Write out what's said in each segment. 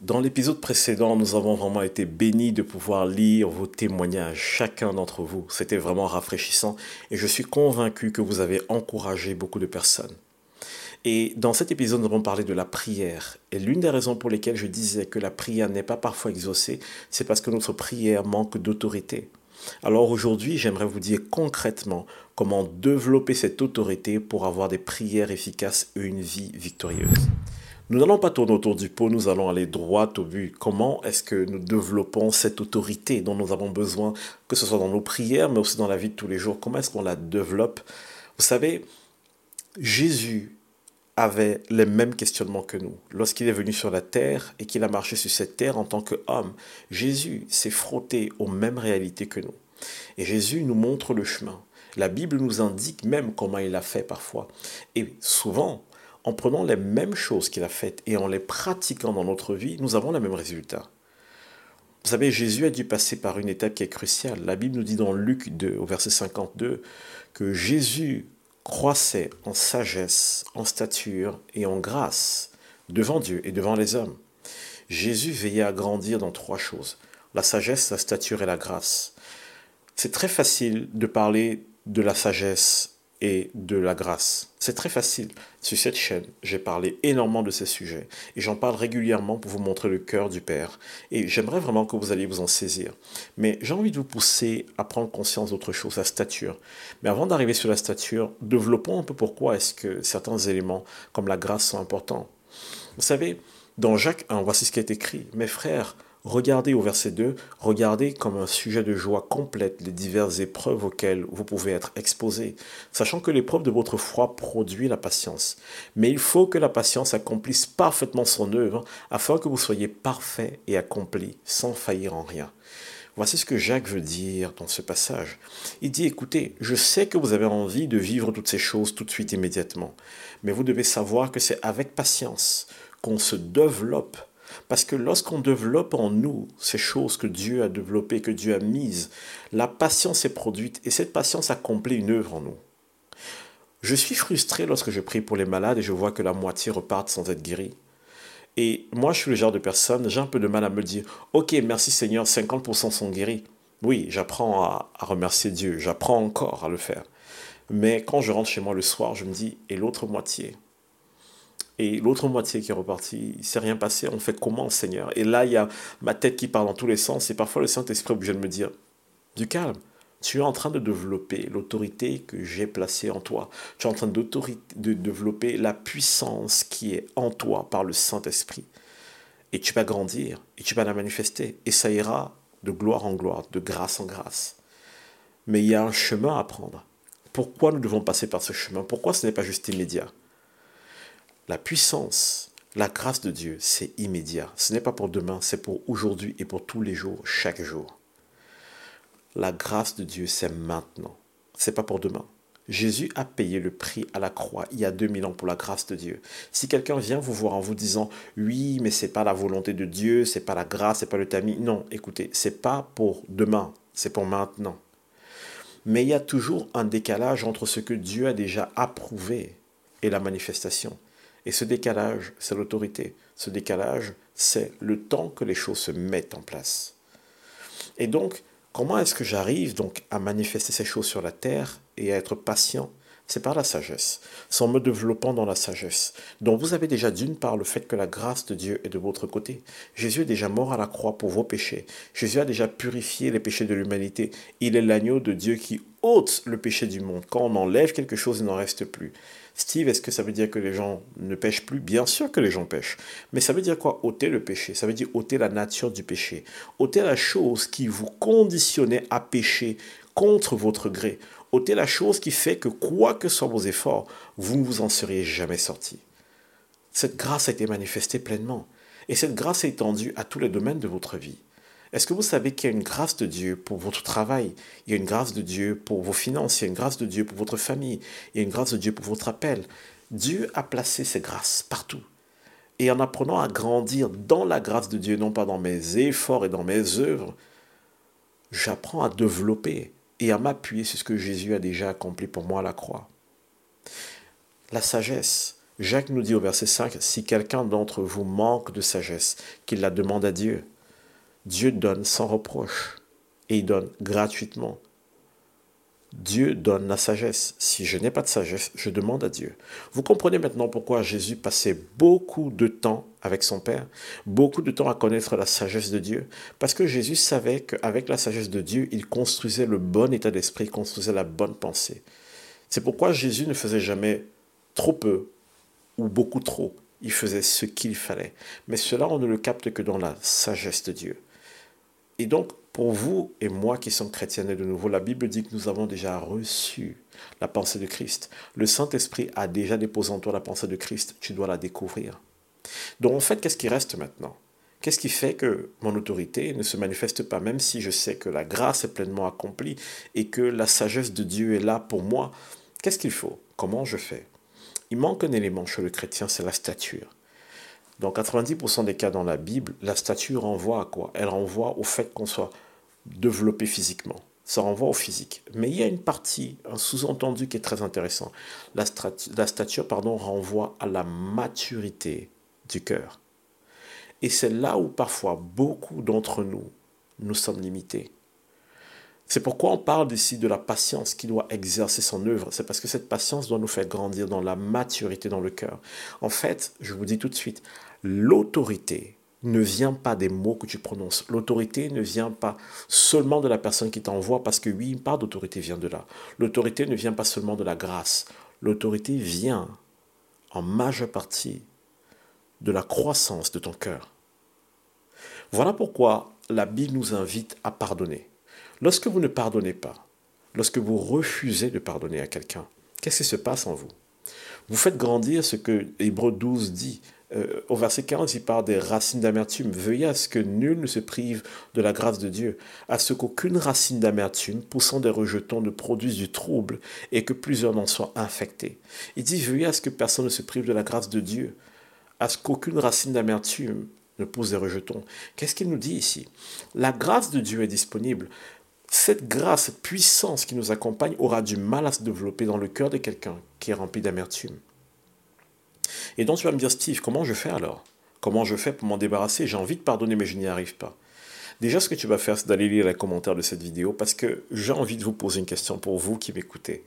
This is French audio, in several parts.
Dans l'épisode précédent, nous avons vraiment été bénis de pouvoir lire vos témoignages, chacun d'entre vous. C'était vraiment rafraîchissant et je suis convaincu que vous avez encouragé beaucoup de personnes. Et dans cet épisode, nous avons parlé de la prière. Et l'une des raisons pour lesquelles je disais que la prière n'est pas parfois exaucée, c'est parce que notre prière manque d'autorité. Alors aujourd'hui, j'aimerais vous dire concrètement comment développer cette autorité pour avoir des prières efficaces et une vie victorieuse. Nous n'allons pas tourner autour du pot, nous allons aller droit au but. Comment est-ce que nous développons cette autorité dont nous avons besoin, que ce soit dans nos prières, mais aussi dans la vie de tous les jours? Comment est-ce qu'on la développe? Vous savez, Jésus avait les mêmes questionnements que nous. Lorsqu'il est venu sur la terre et qu'il a marché sur cette terre en tant qu'homme, Jésus s'est frotté aux mêmes réalités que nous. Et Jésus nous montre le chemin. La Bible nous indique même comment il a fait parfois. Et souvent, en prenant les mêmes choses qu'il a faites et en les pratiquant dans notre vie, nous avons le même résultat. Vous savez, Jésus a dû passer par une étape qui est cruciale. La Bible nous dit dans Luc 2, au verset 52, que Jésus croissait en sagesse, en stature et en grâce devant Dieu et devant les hommes. Jésus veillait à grandir dans trois choses, la sagesse, la stature et la grâce. C'est très facile de parler de la sagesse et de la grâce. C'est très facile. Sur cette chaîne, j'ai parlé énormément de ces sujets et j'en parle régulièrement pour vous montrer le cœur du Père. Et j'aimerais vraiment que vous alliez vous en saisir. Mais j'ai envie de vous pousser à prendre conscience d'autre chose, la stature. Mais avant d'arriver sur la stature, développons un peu pourquoi est-ce que certains éléments comme la grâce sont importants. Vous savez, dans Jacques 1, voici ce qui est écrit. Mes frères, Regardez au verset 2, regardez comme un sujet de joie complète les diverses épreuves auxquelles vous pouvez être exposés, sachant que l'épreuve de votre foi produit la patience. Mais il faut que la patience accomplisse parfaitement son œuvre, afin que vous soyez parfait et accompli, sans faillir en rien. Voici ce que Jacques veut dire dans ce passage. Il dit, écoutez, je sais que vous avez envie de vivre toutes ces choses tout de suite immédiatement, mais vous devez savoir que c'est avec patience qu'on se développe parce que lorsqu'on développe en nous ces choses que Dieu a développées, que Dieu a mises, la patience est produite et cette patience accomplit une œuvre en nous. Je suis frustré lorsque je prie pour les malades et je vois que la moitié repartent sans être guéris. Et moi, je suis le genre de personne, j'ai un peu de mal à me dire, ok, merci Seigneur, 50% sont guéris. Oui, j'apprends à, à remercier Dieu, j'apprends encore à le faire. Mais quand je rentre chez moi le soir, je me dis, et l'autre moitié? Et l'autre moitié qui est repartie, il s'est rien passé, on fait comment, Seigneur? Et là, il y a ma tête qui part dans tous les sens, et parfois le Saint-Esprit est obligé de me dire, du calme, tu es en train de développer l'autorité que j'ai placée en toi. Tu es en train de développer la puissance qui est en toi par le Saint-Esprit. Et tu vas grandir, et tu vas la manifester, et ça ira de gloire en gloire, de grâce en grâce. Mais il y a un chemin à prendre. Pourquoi nous devons passer par ce chemin? Pourquoi ce n'est pas juste immédiat? La puissance, la grâce de Dieu, c'est immédiat. Ce n'est pas pour demain, c'est pour aujourd'hui et pour tous les jours, chaque jour. La grâce de Dieu, c'est maintenant. C'est pas pour demain. Jésus a payé le prix à la croix il y a 2000 ans pour la grâce de Dieu. Si quelqu'un vient vous voir en vous disant oui, mais c'est pas la volonté de Dieu, c'est pas la grâce, c'est pas le tamis. Non, écoutez, c'est pas pour demain, c'est pour maintenant. Mais il y a toujours un décalage entre ce que Dieu a déjà approuvé et la manifestation. Et ce décalage, c'est l'autorité. Ce décalage, c'est le temps que les choses se mettent en place. Et donc, comment est-ce que j'arrive donc à manifester ces choses sur la terre et à être patient? C'est par la sagesse, c'est en me développant dans la sagesse. Donc vous avez déjà d'une part le fait que la grâce de Dieu est de votre côté. Jésus est déjà mort à la croix pour vos péchés. Jésus a déjà purifié les péchés de l'humanité. Il est l'agneau de Dieu qui ôte le péché du monde. Quand on enlève quelque chose, il n'en reste plus. Steve, est-ce que ça veut dire que les gens ne pêchent plus? Bien sûr que les gens pêchent. Mais ça veut dire quoi? Ôter le péché Ça veut dire ôter la nature du péché. ôter la chose qui vous conditionnait à pécher contre votre gré. ôter la chose qui fait que quoi que soient vos efforts, vous ne vous en seriez jamais sorti. Cette grâce a été manifestée pleinement. Et cette grâce est étendue à tous les domaines de votre vie. Est-ce que vous savez qu'il y a une grâce de Dieu pour votre travail? Il y a une grâce de Dieu pour vos finances, il y a une grâce de Dieu pour votre famille, il y a une grâce de Dieu pour votre appel. Dieu a placé ses grâces partout. Et en apprenant à grandir dans la grâce de Dieu, non pas dans mes efforts et dans mes œuvres, j'apprends à développer et à m'appuyer sur ce que Jésus a déjà accompli pour moi à la croix. La sagesse, Jacques nous dit au verset 5, si quelqu'un d'entre vous manque de sagesse, qu'il la demande à Dieu. Dieu donne sans reproche et il donne gratuitement. Dieu donne la sagesse. Si je n'ai pas de sagesse, je demande à Dieu. Vous comprenez maintenant pourquoi Jésus passait beaucoup de temps avec son Père, beaucoup de temps à connaître la sagesse de Dieu, parce que Jésus savait qu'avec la sagesse de Dieu, il construisait le bon état d'esprit, il construisait la bonne pensée. C'est pourquoi Jésus ne faisait jamais trop peu ou beaucoup trop. Il faisait ce qu'il fallait. Mais cela, on ne le capte que dans la sagesse de Dieu. Et donc, pour vous et moi qui sommes chrétiens de nouveau, la Bible dit que nous avons déjà reçu la pensée de Christ. Le Saint-Esprit a déjà déposé en toi la pensée de Christ. Tu dois la découvrir. Donc, en fait, qu'est-ce qui reste maintenant? Qu'est-ce qui fait que mon autorité ne se manifeste pas, même si je sais que la grâce est pleinement accomplie et que la sagesse de Dieu est là pour moi? Qu'est-ce qu'il faut? Comment je fais? Il manque un élément chez le chrétien, c'est la stature. Dans 90% des cas dans la Bible, la stature renvoie à quoi? Elle renvoie au fait qu'on soit développé physiquement. Ça renvoie au physique. Mais il y a une partie, un sous-entendu qui est très intéressant. La, la stature pardon, renvoie à la maturité du cœur. Et c'est là où parfois beaucoup d'entre nous, nous sommes limités. C'est pourquoi on parle ici de la patience qui doit exercer son œuvre. C'est parce que cette patience doit nous faire grandir dans la maturité dans le cœur. En fait, je vous dis tout de suite, l'autorité ne vient pas des mots que tu prononces. L'autorité ne vient pas seulement de la personne qui t'envoie, parce que oui, une part d'autorité vient de là. L'autorité ne vient pas seulement de la grâce. L'autorité vient en majeure partie de la croissance de ton cœur. Voilà pourquoi la Bible nous invite à pardonner. Lorsque vous ne pardonnez pas, lorsque vous refusez de pardonner à quelqu'un, qu'est-ce qui se passe en vous? Vous faites grandir ce que Hébreu 12 dit, euh, au verset 40, il parle des racines d'amertume. Veuillez à ce que nul ne se prive de la grâce de Dieu, à ce qu'aucune racine d'amertume poussant des rejetons ne produise du trouble et que plusieurs n'en soient infectés. Il dit Veuillez à ce que personne ne se prive de la grâce de Dieu, à ce qu'aucune racine d'amertume ne pousse des rejetons. Qu'est-ce qu'il nous dit ici? La grâce de Dieu est disponible. Cette grâce, cette puissance qui nous accompagne aura du mal à se développer dans le cœur de quelqu'un qui est rempli d'amertume. Et donc tu vas me dire, Steve, comment je fais alors? Comment je fais pour m'en débarrasser? J'ai envie de pardonner, mais je n'y arrive pas. Déjà, ce que tu vas faire, c'est d'aller lire les commentaires de cette vidéo parce que j'ai envie de vous poser une question pour vous qui m'écoutez.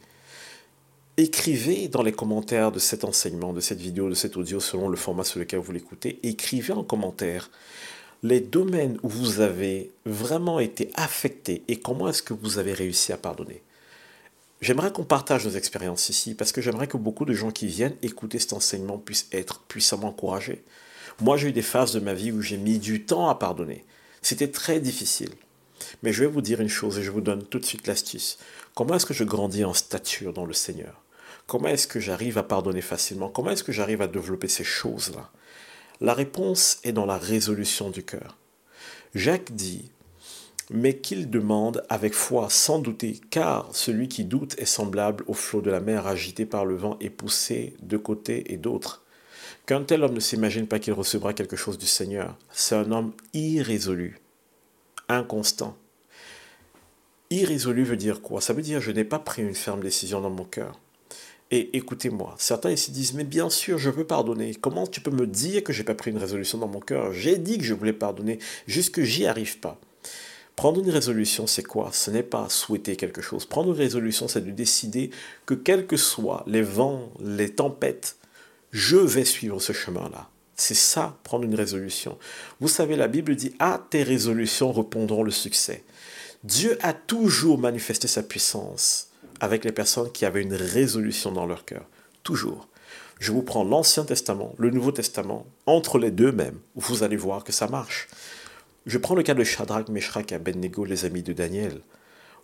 Écrivez dans les commentaires de cet enseignement, de cette vidéo, de cet audio, selon le format sur lequel vous l'écoutez, écrivez en commentaire les domaines où vous avez vraiment été affecté et comment est-ce que vous avez réussi à pardonner? J'aimerais qu'on partage nos expériences ici parce que j'aimerais que beaucoup de gens qui viennent écouter cet enseignement puissent être puissamment encouragés. Moi, j'ai eu des phases de ma vie où j'ai mis du temps à pardonner. C'était très difficile. Mais je vais vous dire une chose et je vous donne tout de suite l'astuce. Comment est-ce que je grandis en stature dans le Seigneur? Comment est-ce que j'arrive à pardonner facilement? Comment est-ce que j'arrive à développer ces choses-là? La réponse est dans la résolution du cœur. Jacques dit mais qu'il demande avec foi, sans douter, car celui qui doute est semblable au flot de la mer agité par le vent et poussé de côté et d'autre. Qu'un tel homme ne s'imagine pas qu'il recevra quelque chose du Seigneur. C'est un homme irrésolu, inconstant. Irrésolu veut dire quoi? Ça veut dire je n'ai pas pris une ferme décision dans mon cœur. Et écoutez-moi, certains ici disent, mais bien sûr, je veux pardonner. Comment tu peux me dire que j'ai pas pris une résolution dans mon cœur? J'ai dit que je voulais pardonner, juste que j'y arrive pas. Prendre une résolution, c'est quoi? Ce n'est pas souhaiter quelque chose. Prendre une résolution, c'est de décider que quels que soient les vents, les tempêtes, je vais suivre ce chemin-là. C'est ça, prendre une résolution. Vous savez, la Bible dit, à tes résolutions répondront le succès. Dieu a toujours manifesté sa puissance avec les personnes qui avaient une résolution dans leur cœur. Toujours. Je vous prends l'Ancien Testament, le Nouveau Testament, entre les deux mêmes, vous allez voir que ça marche. Je prends le cas de Shadrach, Meshach et Abednego, les amis de Daniel.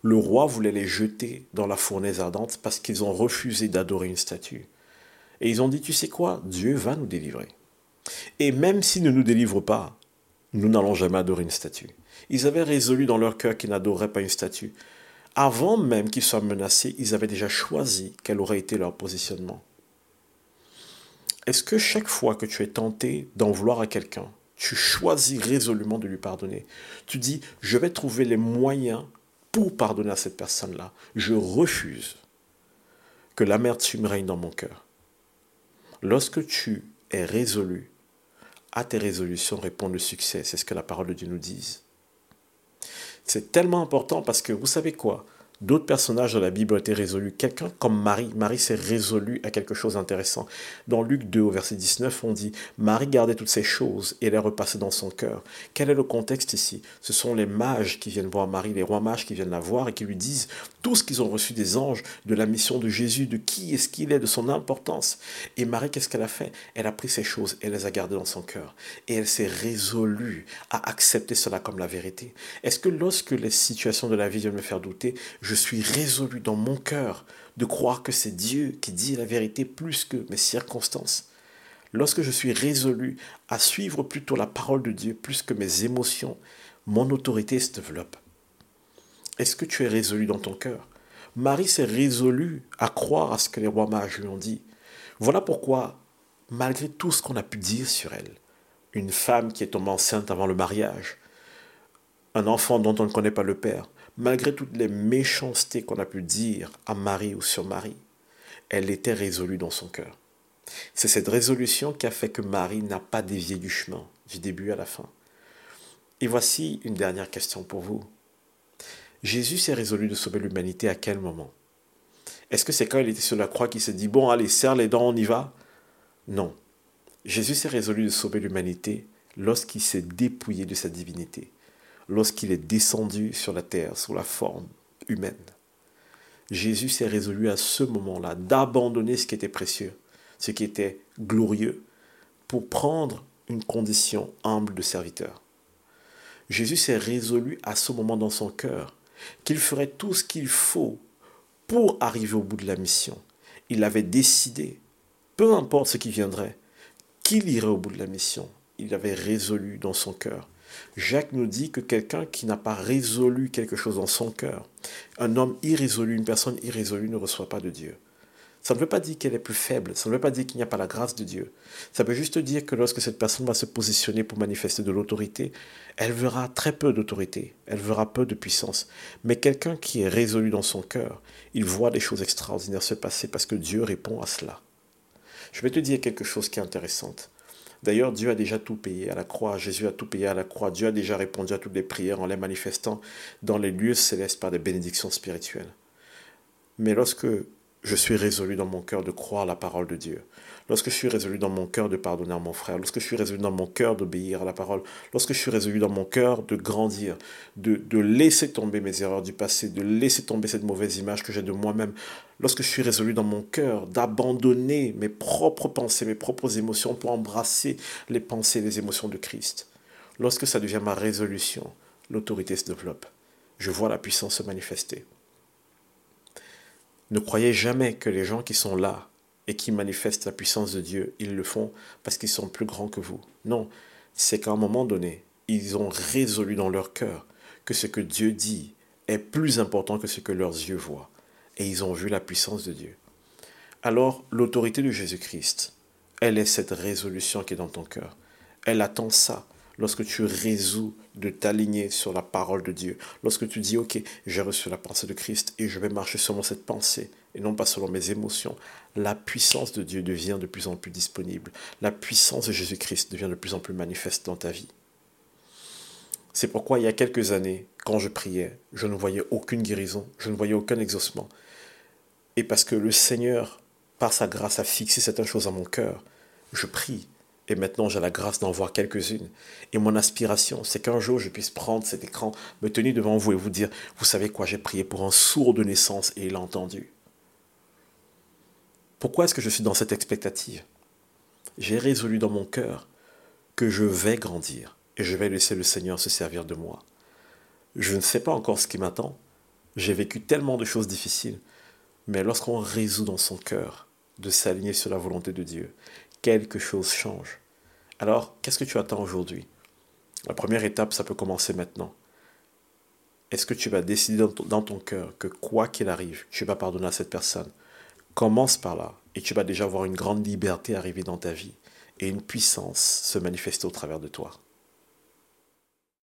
Le roi voulait les jeter dans la fournaise ardente parce qu'ils ont refusé d'adorer une statue. Et ils ont dit, tu sais quoi, Dieu va nous délivrer. Et même s'il ne nous délivre pas, nous n'allons jamais adorer une statue. Ils avaient résolu dans leur cœur qu'ils n'adoreraient pas une statue. Avant même qu'ils soient menacés, ils avaient déjà choisi quel aurait été leur positionnement. Est-ce que chaque fois que tu es tenté d'en vouloir à quelqu'un, tu choisis résolument de lui pardonner? Tu dis, je vais trouver les moyens pour pardonner à cette personne-là. Je refuse que l'amertume règne dans mon cœur. Lorsque tu es résolu, à tes résolutions répond le succès. C'est ce que la parole de Dieu nous dit. C'est tellement important parce que vous savez quoi? D'autres personnages de la Bible ont été résolus. Quelqu'un comme Marie, Marie s'est résolue à quelque chose d'intéressant. Dans Luc 2 au verset 19, on dit, Marie gardait toutes ces choses et les repassait dans son cœur. Quel est le contexte ici? Ce sont les mages qui viennent voir Marie, les rois mages qui viennent la voir et qui lui disent tout ce qu'ils ont reçu des anges, de la mission de Jésus, de qui est-ce qu'il est, de son importance. Et Marie, qu'est-ce qu'elle a fait? Elle a pris ces choses et les a gardées dans son cœur. Et elle s'est résolue à accepter cela comme la vérité. Est-ce que lorsque les situations de la vie viennent me faire douter, je suis résolu dans mon cœur de croire que c'est Dieu qui dit la vérité plus que mes circonstances. Lorsque je suis résolu à suivre plutôt la parole de Dieu plus que mes émotions, mon autorité se développe. Est-ce que tu es résolu dans ton cœur? Marie s'est résolue à croire à ce que les rois mages lui ont dit. Voilà pourquoi, malgré tout ce qu'on a pu dire sur elle, une femme qui est tombée enceinte avant le mariage, un enfant dont on ne connaît pas le père, malgré toutes les méchancetés qu'on a pu dire à Marie ou sur Marie, elle était résolue dans son cœur. C'est cette résolution qui a fait que Marie n'a pas dévié du chemin, du début à la fin. Et voici une dernière question pour vous. Jésus s'est résolu de sauver l'humanité à quel moment? Est-ce que c'est quand il était sur la croix qu'il s'est dit, bon, allez, serre les dents, on y va? Non. Jésus s'est résolu de sauver l'humanité lorsqu'il s'est dépouillé de sa divinité lorsqu'il est descendu sur la terre sous la forme humaine. Jésus s'est résolu à ce moment-là d'abandonner ce qui était précieux, ce qui était glorieux, pour prendre une condition humble de serviteur. Jésus s'est résolu à ce moment dans son cœur qu'il ferait tout ce qu'il faut pour arriver au bout de la mission. Il avait décidé, peu importe ce qui viendrait, qu'il irait au bout de la mission. Il avait résolu dans son cœur Jacques nous dit que quelqu'un qui n'a pas résolu quelque chose dans son cœur, un homme irrésolu, une personne irrésolue ne reçoit pas de Dieu. Ça ne veut pas dire qu'elle est plus faible, ça ne veut pas dire qu'il n'y a pas la grâce de Dieu. Ça veut juste dire que lorsque cette personne va se positionner pour manifester de l'autorité, elle verra très peu d'autorité, elle verra peu de puissance. Mais quelqu'un qui est résolu dans son cœur, il voit des choses extraordinaires se passer parce que Dieu répond à cela. Je vais te dire quelque chose qui est intéressant. D'ailleurs, Dieu a déjà tout payé à la croix. Jésus a tout payé à la croix. Dieu a déjà répondu à toutes les prières en les manifestant dans les lieux célestes par des bénédictions spirituelles. Mais lorsque je suis résolu dans mon cœur de croire la parole de Dieu, lorsque je suis résolu dans mon cœur de pardonner à mon frère, lorsque je suis résolu dans mon cœur d'obéir à la parole, lorsque je suis résolu dans mon cœur de grandir, de, de laisser tomber mes erreurs du passé, de laisser tomber cette mauvaise image que j'ai de moi-même, lorsque je suis résolu dans mon cœur d'abandonner mes propres pensées, mes propres émotions pour embrasser les pensées et les émotions de Christ, lorsque ça devient ma résolution, l'autorité se développe. Je vois la puissance se manifester. Ne croyez jamais que les gens qui sont là et qui manifestent la puissance de Dieu, ils le font parce qu'ils sont plus grands que vous. Non, c'est qu'à un moment donné, ils ont résolu dans leur cœur que ce que Dieu dit est plus important que ce que leurs yeux voient. Et ils ont vu la puissance de Dieu. Alors, l'autorité de Jésus-Christ, elle est cette résolution qui est dans ton cœur. Elle attend ça lorsque tu résous de t'aligner sur la parole de Dieu, lorsque tu dis, OK, j'ai reçu la pensée de Christ et je vais marcher selon cette pensée et non pas selon mes émotions, la puissance de Dieu devient de plus en plus disponible. La puissance de Jésus-Christ devient de plus en plus manifeste dans ta vie. C'est pourquoi il y a quelques années, quand je priais, je ne voyais aucune guérison, je ne voyais aucun exaucement. Et parce que le Seigneur, par sa grâce, a fixé certaines choses dans mon cœur, je prie et maintenant, j'ai la grâce d'en voir quelques-unes. Et mon aspiration, c'est qu'un jour, je puisse prendre cet écran, me tenir devant vous et vous dire, vous savez quoi, j'ai prié pour un sourd de naissance et il a entendu. Pourquoi est-ce que je suis dans cette expectative? J'ai résolu dans mon cœur que je vais grandir et je vais laisser le Seigneur se servir de moi. Je ne sais pas encore ce qui m'attend. J'ai vécu tellement de choses difficiles. Mais lorsqu'on résout dans son cœur de s'aligner sur la volonté de Dieu quelque chose change. Alors, qu'est-ce que tu attends aujourd'hui? La première étape, ça peut commencer maintenant. Est-ce que tu vas décider dans ton, cœur que quoi qu'il arrive, tu vas pardonner à cette personne? Commence par là et tu vas déjà voir une grande liberté arriver dans ta vie et une puissance se manifester au travers de toi.